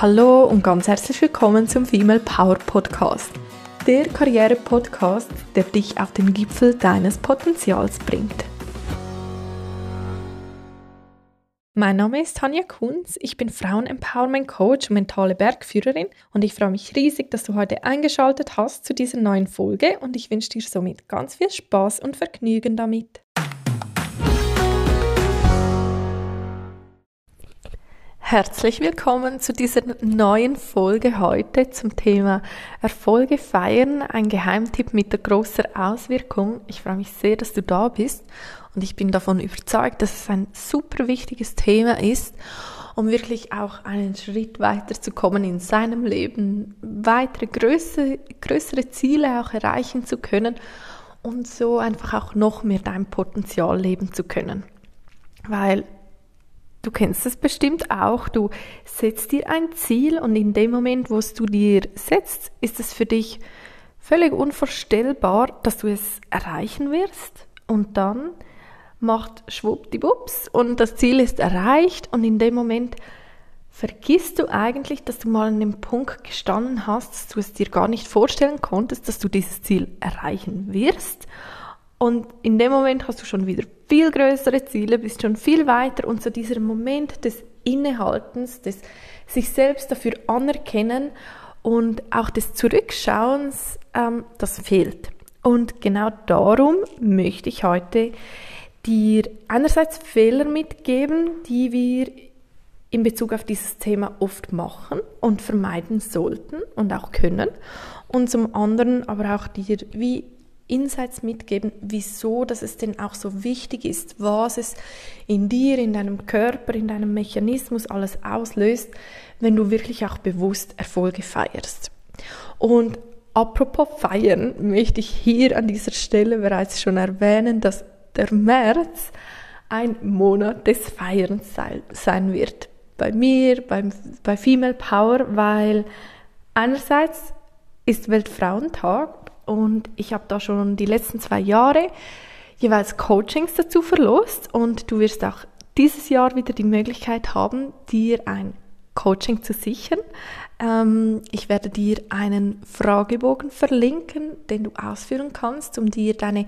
Hallo und ganz herzlich willkommen zum Female Power Podcast. Der Karriere-Podcast, der dich auf den Gipfel deines Potenzials bringt. Mein Name ist Tanja Kunz, ich bin Frauen-Empowerment-Coach und mentale Bergführerin und ich freue mich riesig, dass du heute eingeschaltet hast zu dieser neuen Folge und ich wünsche dir somit ganz viel Spaß und Vergnügen damit. Herzlich willkommen zu dieser neuen Folge heute zum Thema Erfolge feiern, ein Geheimtipp mit der großer Auswirkung. Ich freue mich sehr, dass du da bist und ich bin davon überzeugt, dass es ein super wichtiges Thema ist, um wirklich auch einen Schritt weiter zu kommen in seinem Leben, weitere größere, größere Ziele auch erreichen zu können und so einfach auch noch mehr dein Potenzial leben zu können. Weil Du kennst es bestimmt auch. Du setzt dir ein Ziel und in dem Moment, wo es du dir setzt, ist es für dich völlig unvorstellbar, dass du es erreichen wirst. Und dann macht schwuppdiwupps und das Ziel ist erreicht und in dem Moment vergisst du eigentlich, dass du mal an dem Punkt gestanden hast, dass du es dir gar nicht vorstellen konntest, dass du dieses Ziel erreichen wirst. Und in dem Moment hast du schon wieder viel größere Ziele, bist schon viel weiter und so dieser Moment des Innehaltens, des sich selbst dafür anerkennen und auch des Zurückschauens, ähm, das fehlt. Und genau darum möchte ich heute dir einerseits Fehler mitgeben, die wir in Bezug auf dieses Thema oft machen und vermeiden sollten und auch können. Und zum anderen aber auch dir wie Insights mitgeben, wieso dass es denn auch so wichtig ist, was es in dir, in deinem Körper, in deinem Mechanismus alles auslöst, wenn du wirklich auch bewusst Erfolge feierst. Und apropos feiern, möchte ich hier an dieser Stelle bereits schon erwähnen, dass der März ein Monat des Feierns sein wird. Bei mir, beim, bei Female Power, weil einerseits ist Weltfrauentag und ich habe da schon die letzten zwei Jahre jeweils Coachings dazu verlost und du wirst auch dieses Jahr wieder die Möglichkeit haben, dir ein Coaching zu sichern. Ähm, ich werde dir einen Fragebogen verlinken, den du ausführen kannst, um dir deine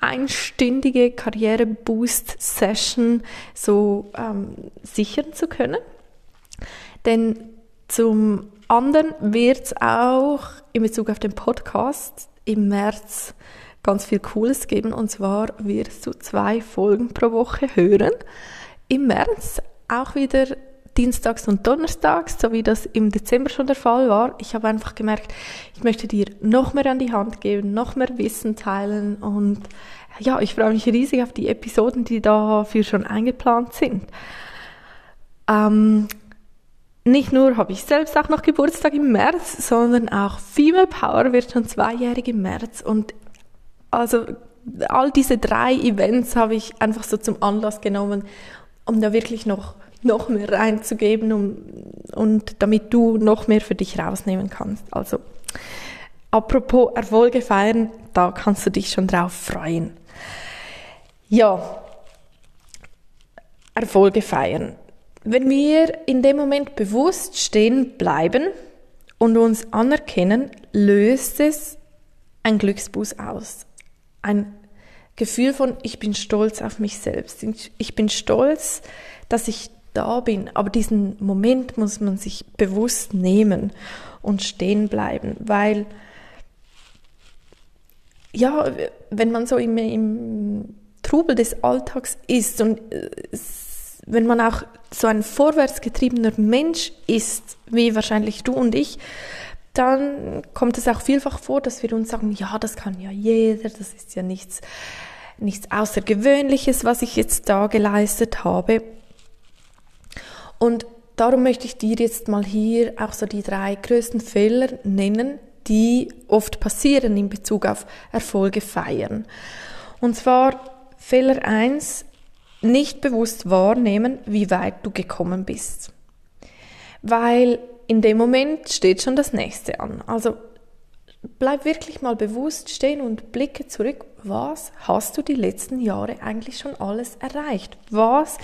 einstündige Karriere-Boost-Session so ähm, sichern zu können. Denn zum anderen wird es auch in Bezug auf den Podcast im März ganz viel Cooles geben. Und zwar wirst du zwei Folgen pro Woche hören. Im März auch wieder Dienstags und Donnerstags, so wie das im Dezember schon der Fall war. Ich habe einfach gemerkt, ich möchte dir noch mehr an die Hand geben, noch mehr Wissen teilen und ja, ich freue mich riesig auf die Episoden, die dafür schon eingeplant sind. Ähm, nicht nur habe ich selbst auch noch Geburtstag im März, sondern auch Female Power wird schon zweijährig im März und also all diese drei Events habe ich einfach so zum Anlass genommen, um da wirklich noch noch mehr reinzugeben um, und damit du noch mehr für dich rausnehmen kannst. Also apropos Erfolge feiern, da kannst du dich schon drauf freuen. Ja, Erfolge feiern. Wenn wir in dem Moment bewusst stehen bleiben und uns anerkennen, löst es ein Glücksbuß aus. Ein Gefühl von, ich bin stolz auf mich selbst. Ich bin stolz, dass ich da bin. Aber diesen Moment muss man sich bewusst nehmen und stehen bleiben, weil ja, wenn man so im, im Trubel des Alltags ist und es wenn man auch so ein vorwärtsgetriebener Mensch ist, wie wahrscheinlich du und ich, dann kommt es auch vielfach vor, dass wir uns sagen, ja, das kann ja jeder, das ist ja nichts, nichts Außergewöhnliches, was ich jetzt da geleistet habe. Und darum möchte ich dir jetzt mal hier auch so die drei größten Fehler nennen, die oft passieren in Bezug auf Erfolge feiern. Und zwar Fehler eins nicht bewusst wahrnehmen, wie weit du gekommen bist. Weil in dem Moment steht schon das nächste an. Also bleib wirklich mal bewusst stehen und blicke zurück, was hast du die letzten Jahre eigentlich schon alles erreicht? Was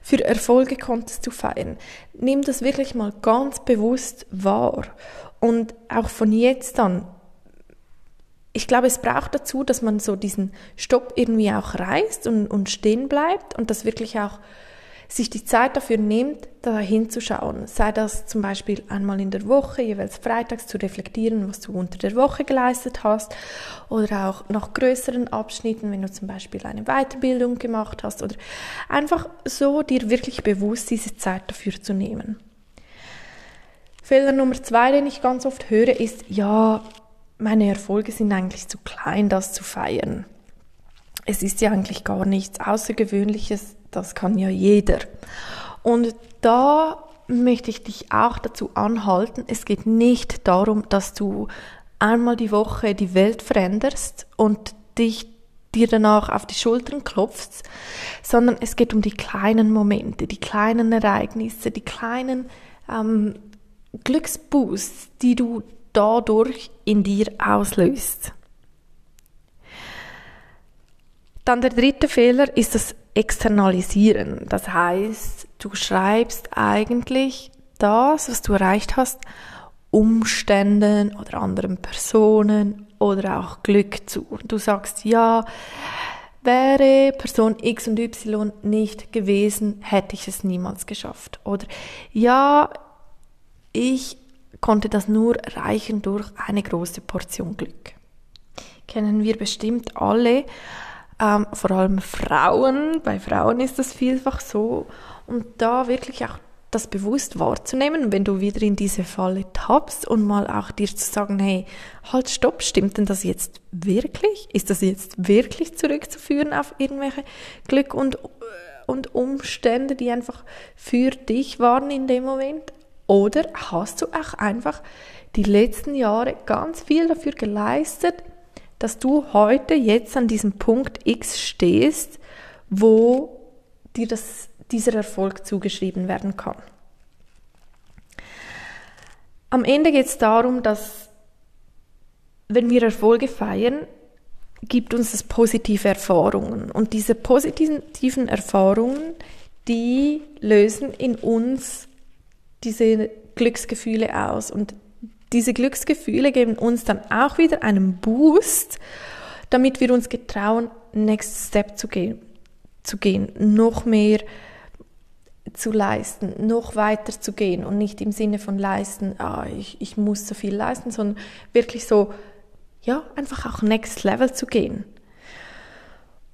für Erfolge konntest du feiern? Nimm das wirklich mal ganz bewusst wahr und auch von jetzt an. Ich glaube, es braucht dazu, dass man so diesen Stopp irgendwie auch reißt und, und stehen bleibt und das wirklich auch sich die Zeit dafür nimmt, da hinzuschauen. Sei das zum Beispiel einmal in der Woche, jeweils freitags zu reflektieren, was du unter der Woche geleistet hast oder auch nach größeren Abschnitten, wenn du zum Beispiel eine Weiterbildung gemacht hast oder einfach so dir wirklich bewusst diese Zeit dafür zu nehmen. Fehler Nummer zwei, den ich ganz oft höre, ist, ja, meine Erfolge sind eigentlich zu klein, das zu feiern. Es ist ja eigentlich gar nichts Außergewöhnliches, das kann ja jeder. Und da möchte ich dich auch dazu anhalten, es geht nicht darum, dass du einmal die Woche die Welt veränderst und dich dir danach auf die Schultern klopfst, sondern es geht um die kleinen Momente, die kleinen Ereignisse, die kleinen ähm, Glücksboosts, die du dadurch in dir auslöst. Dann der dritte Fehler ist das externalisieren. Das heißt, du schreibst eigentlich das, was du erreicht hast, Umständen oder anderen Personen oder auch Glück zu. Du sagst, ja, wäre Person X und Y nicht gewesen, hätte ich es niemals geschafft. Oder ja, ich konnte das nur erreichen durch eine große Portion Glück. Kennen wir bestimmt alle ähm, vor allem Frauen, bei Frauen ist das vielfach so. Und da wirklich auch das bewusst wahrzunehmen, wenn du wieder in diese Falle tappst und mal auch dir zu sagen, hey, halt, stopp, stimmt denn das jetzt wirklich? Ist das jetzt wirklich zurückzuführen auf irgendwelche Glück und, und Umstände, die einfach für dich waren in dem Moment? Oder hast du auch einfach die letzten Jahre ganz viel dafür geleistet, dass du heute jetzt an diesem Punkt X stehst, wo dir das, dieser Erfolg zugeschrieben werden kann. Am Ende geht es darum, dass wenn wir Erfolge feiern, gibt uns das positive Erfahrungen. Und diese positiven Erfahrungen, die lösen in uns diese Glücksgefühle aus. Und diese Glücksgefühle geben uns dann auch wieder einen Boost, damit wir uns getrauen, Next Step zu gehen, zu gehen, noch mehr zu leisten, noch weiter zu gehen und nicht im Sinne von leisten, ah, ich, ich muss so viel leisten, sondern wirklich so, ja, einfach auch Next Level zu gehen.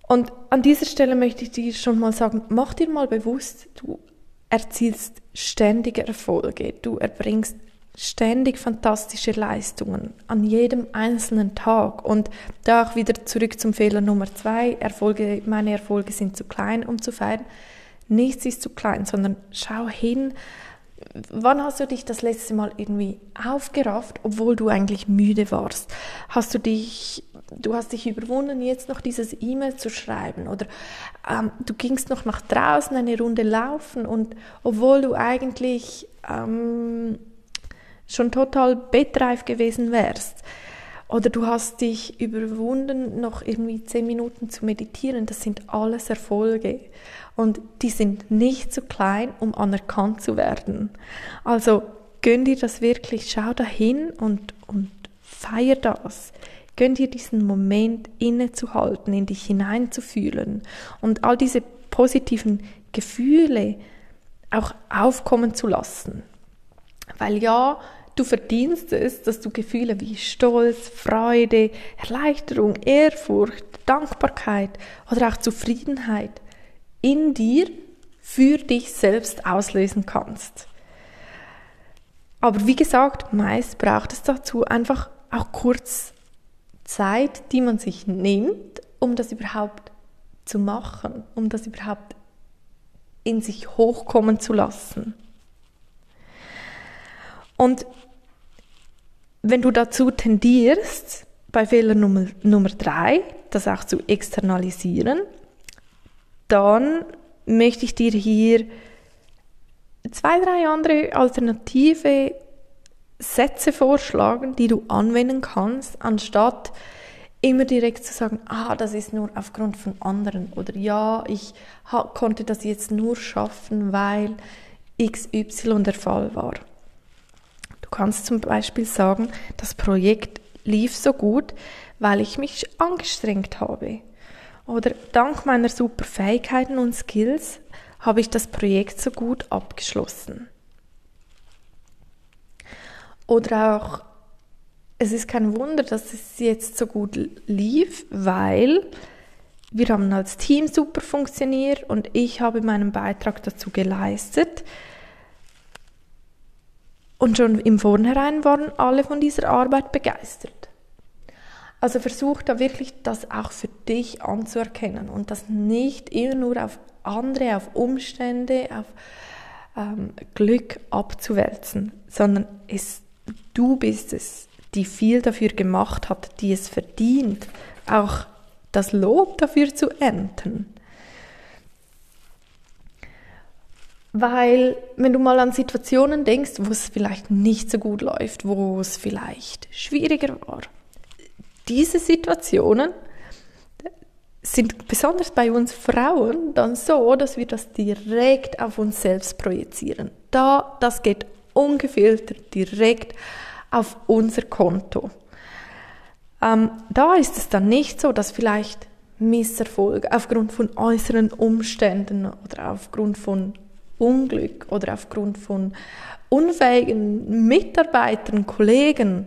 Und an dieser Stelle möchte ich dir schon mal sagen, mach dir mal bewusst, du erzielst ständige Erfolge, du erbringst ständig fantastische Leistungen an jedem einzelnen Tag. Und da auch wieder zurück zum Fehler Nummer zwei. Erfolge, meine Erfolge sind zu klein, um zu feiern. Nichts ist zu klein, sondern schau hin, wann hast du dich das letzte Mal irgendwie aufgerafft, obwohl du eigentlich müde warst? Hast du dich, du hast dich überwunden, jetzt noch dieses E-Mail zu schreiben oder ähm, du gingst noch nach draußen eine Runde laufen und obwohl du eigentlich ähm, schon total bettreif gewesen wärst. Oder du hast dich überwunden, noch irgendwie zehn Minuten zu meditieren. Das sind alles Erfolge. Und die sind nicht zu klein, um anerkannt zu werden. Also gönn dir das wirklich, schau dahin und, und feier das. Gönn dir diesen Moment innezuhalten, in dich hineinzufühlen und all diese positiven Gefühle auch aufkommen zu lassen. Weil ja, Du verdienst es, dass du Gefühle wie Stolz, Freude, Erleichterung, Ehrfurcht, Dankbarkeit oder auch Zufriedenheit in dir für dich selbst auslösen kannst. Aber wie gesagt, meist braucht es dazu einfach auch kurz Zeit, die man sich nimmt, um das überhaupt zu machen, um das überhaupt in sich hochkommen zu lassen. Und wenn du dazu tendierst, bei Fehler Nummer, Nummer drei, das auch zu externalisieren, dann möchte ich dir hier zwei, drei andere alternative Sätze vorschlagen, die du anwenden kannst, anstatt immer direkt zu sagen, ah, das ist nur aufgrund von anderen oder ja, ich konnte das jetzt nur schaffen, weil XY der Fall war. Du kannst zum Beispiel sagen, das Projekt lief so gut, weil ich mich angestrengt habe. Oder dank meiner super Fähigkeiten und Skills habe ich das Projekt so gut abgeschlossen. Oder auch, es ist kein Wunder, dass es jetzt so gut lief, weil wir haben als Team super funktioniert und ich habe meinen Beitrag dazu geleistet. Und schon im Vornherein waren alle von dieser Arbeit begeistert. Also versuch da wirklich das auch für dich anzuerkennen und das nicht immer nur auf andere, auf Umstände, auf ähm, Glück abzuwälzen, sondern es, du bist es, die viel dafür gemacht hat, die es verdient, auch das Lob dafür zu ernten. Weil, wenn du mal an Situationen denkst, wo es vielleicht nicht so gut läuft, wo es vielleicht schwieriger war, diese Situationen sind besonders bei uns Frauen dann so, dass wir das direkt auf uns selbst projizieren. Da, das geht ungefiltert direkt auf unser Konto. Ähm, da ist es dann nicht so, dass vielleicht Misserfolg aufgrund von äußeren Umständen oder aufgrund von Unglück oder aufgrund von unfähigen Mitarbeitern, Kollegen,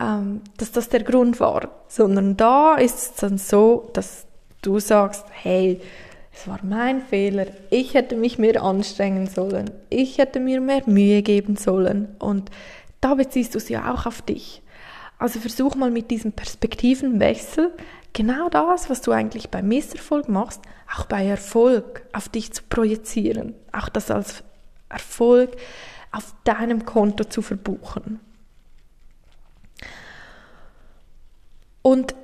ähm, dass das der Grund war, sondern da ist es dann so, dass du sagst, hey, es war mein Fehler, ich hätte mich mehr anstrengen sollen, ich hätte mir mehr Mühe geben sollen und da beziehst du es ja auch auf dich. Also versuch mal mit diesem Perspektivenwechsel genau das, was du eigentlich bei Misserfolg machst, auch bei Erfolg auf dich zu projizieren, auch das als Erfolg auf deinem Konto zu verbuchen. Und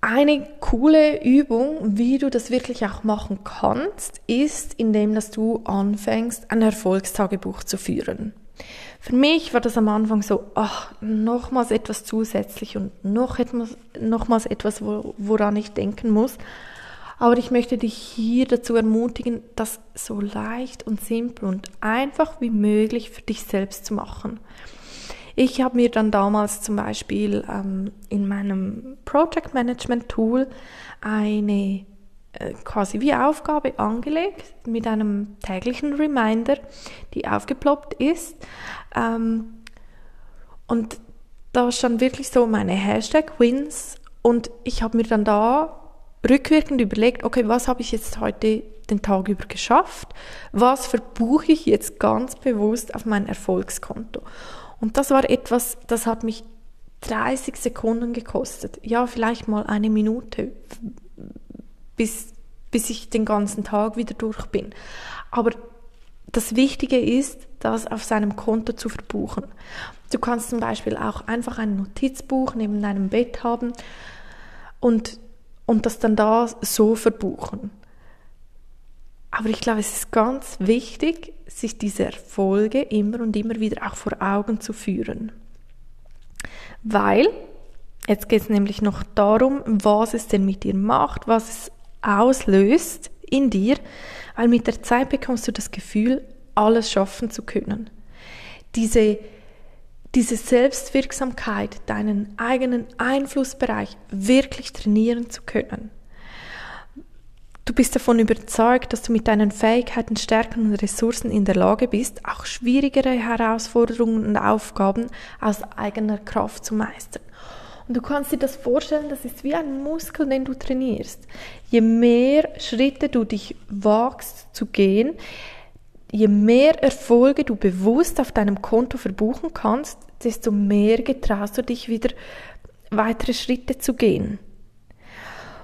eine coole Übung, wie du das wirklich auch machen kannst, ist, indem dass du anfängst, ein Erfolgstagebuch zu führen. Für mich war das am Anfang so, ach, nochmals etwas zusätzlich und noch etwas, nochmals etwas, woran ich denken muss. Aber ich möchte dich hier dazu ermutigen, das so leicht und simpel und einfach wie möglich für dich selbst zu machen. Ich habe mir dann damals zum Beispiel ähm, in meinem Project Management Tool eine äh, quasi wie Aufgabe angelegt mit einem täglichen Reminder, die aufgeploppt ist. Ähm, und da stand wirklich so meine Hashtag Wins und ich habe mir dann da rückwirkend überlegt, okay, was habe ich jetzt heute den Tag über geschafft? Was verbuche ich jetzt ganz bewusst auf mein Erfolgskonto? Und das war etwas, das hat mich 30 Sekunden gekostet. Ja, vielleicht mal eine Minute, bis, bis ich den ganzen Tag wieder durch bin. Aber das Wichtige ist, das auf seinem Konto zu verbuchen. Du kannst zum Beispiel auch einfach ein Notizbuch neben deinem Bett haben und, und das dann da so verbuchen. Aber ich glaube, es ist ganz wichtig, sich diese Erfolge immer und immer wieder auch vor Augen zu führen. Weil, jetzt geht es nämlich noch darum, was es denn mit dir macht, was es auslöst in dir, weil mit der Zeit bekommst du das Gefühl, alles schaffen zu können. Diese, diese Selbstwirksamkeit, deinen eigenen Einflussbereich wirklich trainieren zu können. Du bist davon überzeugt, dass du mit deinen Fähigkeiten, Stärken und Ressourcen in der Lage bist, auch schwierigere Herausforderungen und Aufgaben aus eigener Kraft zu meistern. Und du kannst dir das vorstellen, das ist wie ein Muskel, den du trainierst. Je mehr Schritte du dich wagst zu gehen, je mehr Erfolge du bewusst auf deinem Konto verbuchen kannst, desto mehr getraust du dich wieder weitere Schritte zu gehen.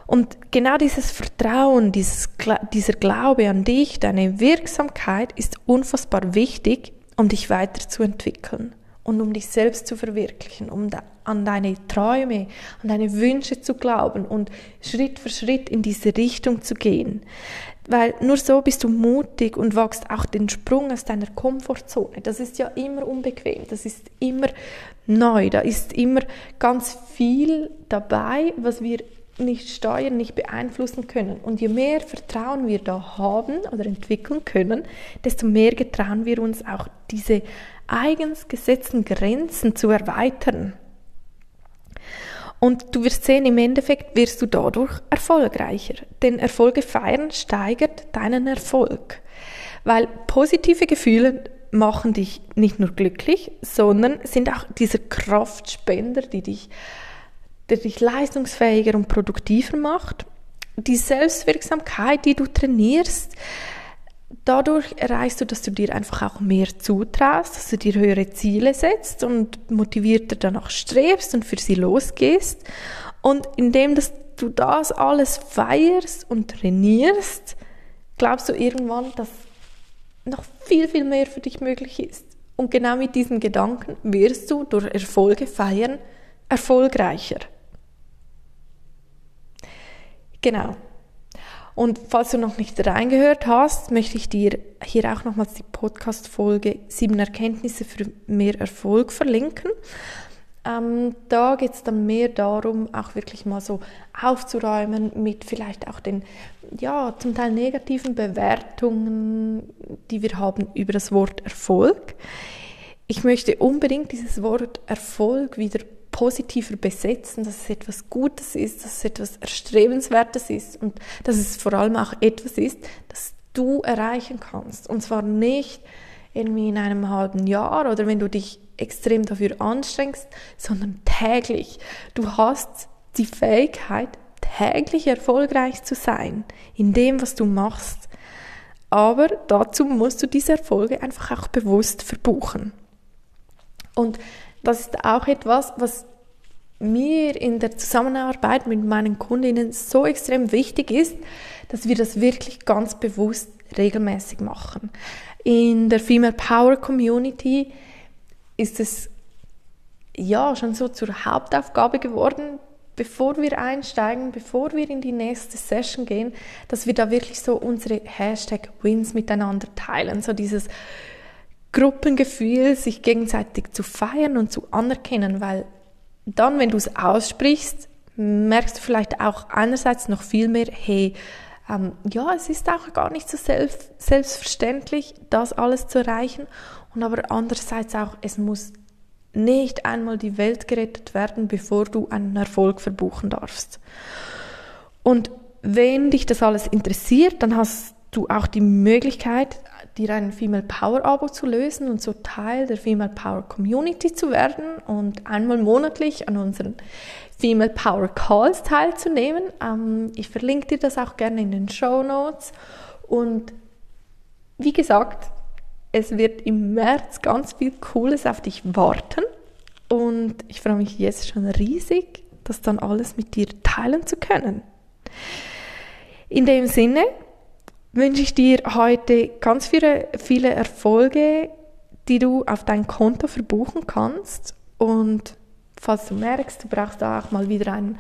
Und genau dieses Vertrauen, dieses, dieser Glaube an dich, deine Wirksamkeit ist unfassbar wichtig, um dich weiterzuentwickeln und um dich selbst zu verwirklichen, um an deine Träume, an deine Wünsche zu glauben und Schritt für Schritt in diese Richtung zu gehen. Weil nur so bist du mutig und wagst auch den Sprung aus deiner Komfortzone. Das ist ja immer unbequem, das ist immer neu, da ist immer ganz viel dabei, was wir nicht steuern, nicht beeinflussen können. Und je mehr Vertrauen wir da haben oder entwickeln können, desto mehr getrauen wir uns auch diese eigens gesetzten Grenzen zu erweitern. Und du wirst sehen, im Endeffekt wirst du dadurch erfolgreicher. Denn Erfolge feiern steigert deinen Erfolg. Weil positive Gefühle machen dich nicht nur glücklich, sondern sind auch dieser Kraftspender, die dich der dich leistungsfähiger und produktiver macht. Die Selbstwirksamkeit, die du trainierst, dadurch erreichst du, dass du dir einfach auch mehr zutraust, dass du dir höhere Ziele setzt und motivierter danach strebst und für sie losgehst. Und indem dass du das alles feierst und trainierst, glaubst du irgendwann, dass noch viel, viel mehr für dich möglich ist. Und genau mit diesen Gedanken wirst du durch Erfolge feiern erfolgreicher. Genau. Und falls du noch nicht reingehört hast, möchte ich dir hier auch nochmals die Podcast-Folge Sieben Erkenntnisse für mehr Erfolg verlinken. Ähm, da geht es dann mehr darum, auch wirklich mal so aufzuräumen mit vielleicht auch den, ja, zum Teil negativen Bewertungen, die wir haben über das Wort Erfolg. Ich möchte unbedingt dieses Wort Erfolg wieder positiver besetzen, dass es etwas Gutes ist, dass es etwas Erstrebenswertes ist und dass es vor allem auch etwas ist, das du erreichen kannst. Und zwar nicht irgendwie in einem halben Jahr oder wenn du dich extrem dafür anstrengst, sondern täglich. Du hast die Fähigkeit, täglich erfolgreich zu sein in dem, was du machst. Aber dazu musst du diese Erfolge einfach auch bewusst verbuchen. Und das ist auch etwas, was mir in der Zusammenarbeit mit meinen Kundinnen so extrem wichtig ist, dass wir das wirklich ganz bewusst regelmäßig machen. In der Female Power Community ist es ja schon so zur Hauptaufgabe geworden, bevor wir einsteigen, bevor wir in die nächste Session gehen, dass wir da wirklich so unsere Hashtag Wins miteinander teilen, so dieses Gruppengefühl, sich gegenseitig zu feiern und zu anerkennen, weil dann, wenn du es aussprichst, merkst du vielleicht auch einerseits noch viel mehr, hey, ähm, ja, es ist auch gar nicht so selbst, selbstverständlich, das alles zu erreichen. Und aber andererseits auch, es muss nicht einmal die Welt gerettet werden, bevor du einen Erfolg verbuchen darfst. Und wenn dich das alles interessiert, dann hast du auch die Möglichkeit, dir ein Female Power Abo zu lösen und so Teil der Female Power Community zu werden und einmal monatlich an unseren Female Power Calls teilzunehmen. Ähm, ich verlinke dir das auch gerne in den Show Notes. Und wie gesagt, es wird im März ganz viel Cooles auf dich warten. Und ich freue mich jetzt schon riesig, das dann alles mit dir teilen zu können. In dem Sinne, wünsche ich dir heute ganz viele, viele Erfolge, die du auf dein Konto verbuchen kannst. Und falls du merkst, du brauchst da auch mal wieder einen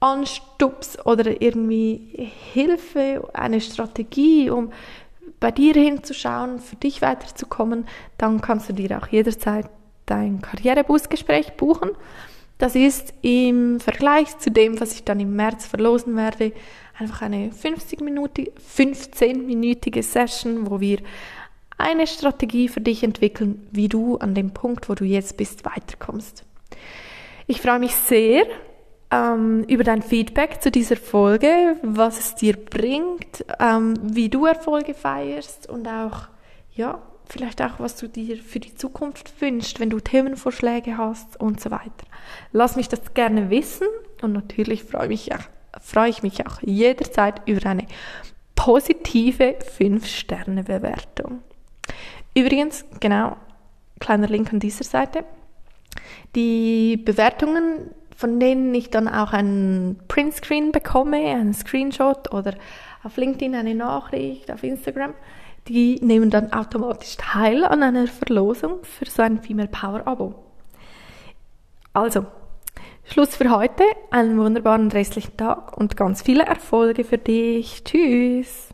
Anstups oder irgendwie Hilfe, eine Strategie, um bei dir hinzuschauen, für dich weiterzukommen, dann kannst du dir auch jederzeit dein Karrierebusgespräch buchen. Das ist im Vergleich zu dem, was ich dann im März verlosen werde, einfach eine 15-minütige Session, wo wir eine Strategie für dich entwickeln, wie du an dem Punkt, wo du jetzt bist, weiterkommst. Ich freue mich sehr ähm, über dein Feedback zu dieser Folge, was es dir bringt, ähm, wie du Erfolge feierst und auch, ja, vielleicht auch, was du dir für die Zukunft wünschst, wenn du Themenvorschläge hast und so weiter. Lass mich das gerne wissen und natürlich freue, mich, freue ich mich auch jederzeit über eine positive 5-Sterne-Bewertung. Übrigens, genau, kleiner Link an dieser Seite. Die Bewertungen, von denen ich dann auch einen Printscreen bekomme, einen Screenshot oder auf LinkedIn eine Nachricht, auf Instagram, die nehmen dann automatisch teil an einer Verlosung für so ein Female Power Abo. Also, Schluss für heute. Einen wunderbaren restlichen Tag und ganz viele Erfolge für dich. Tschüss.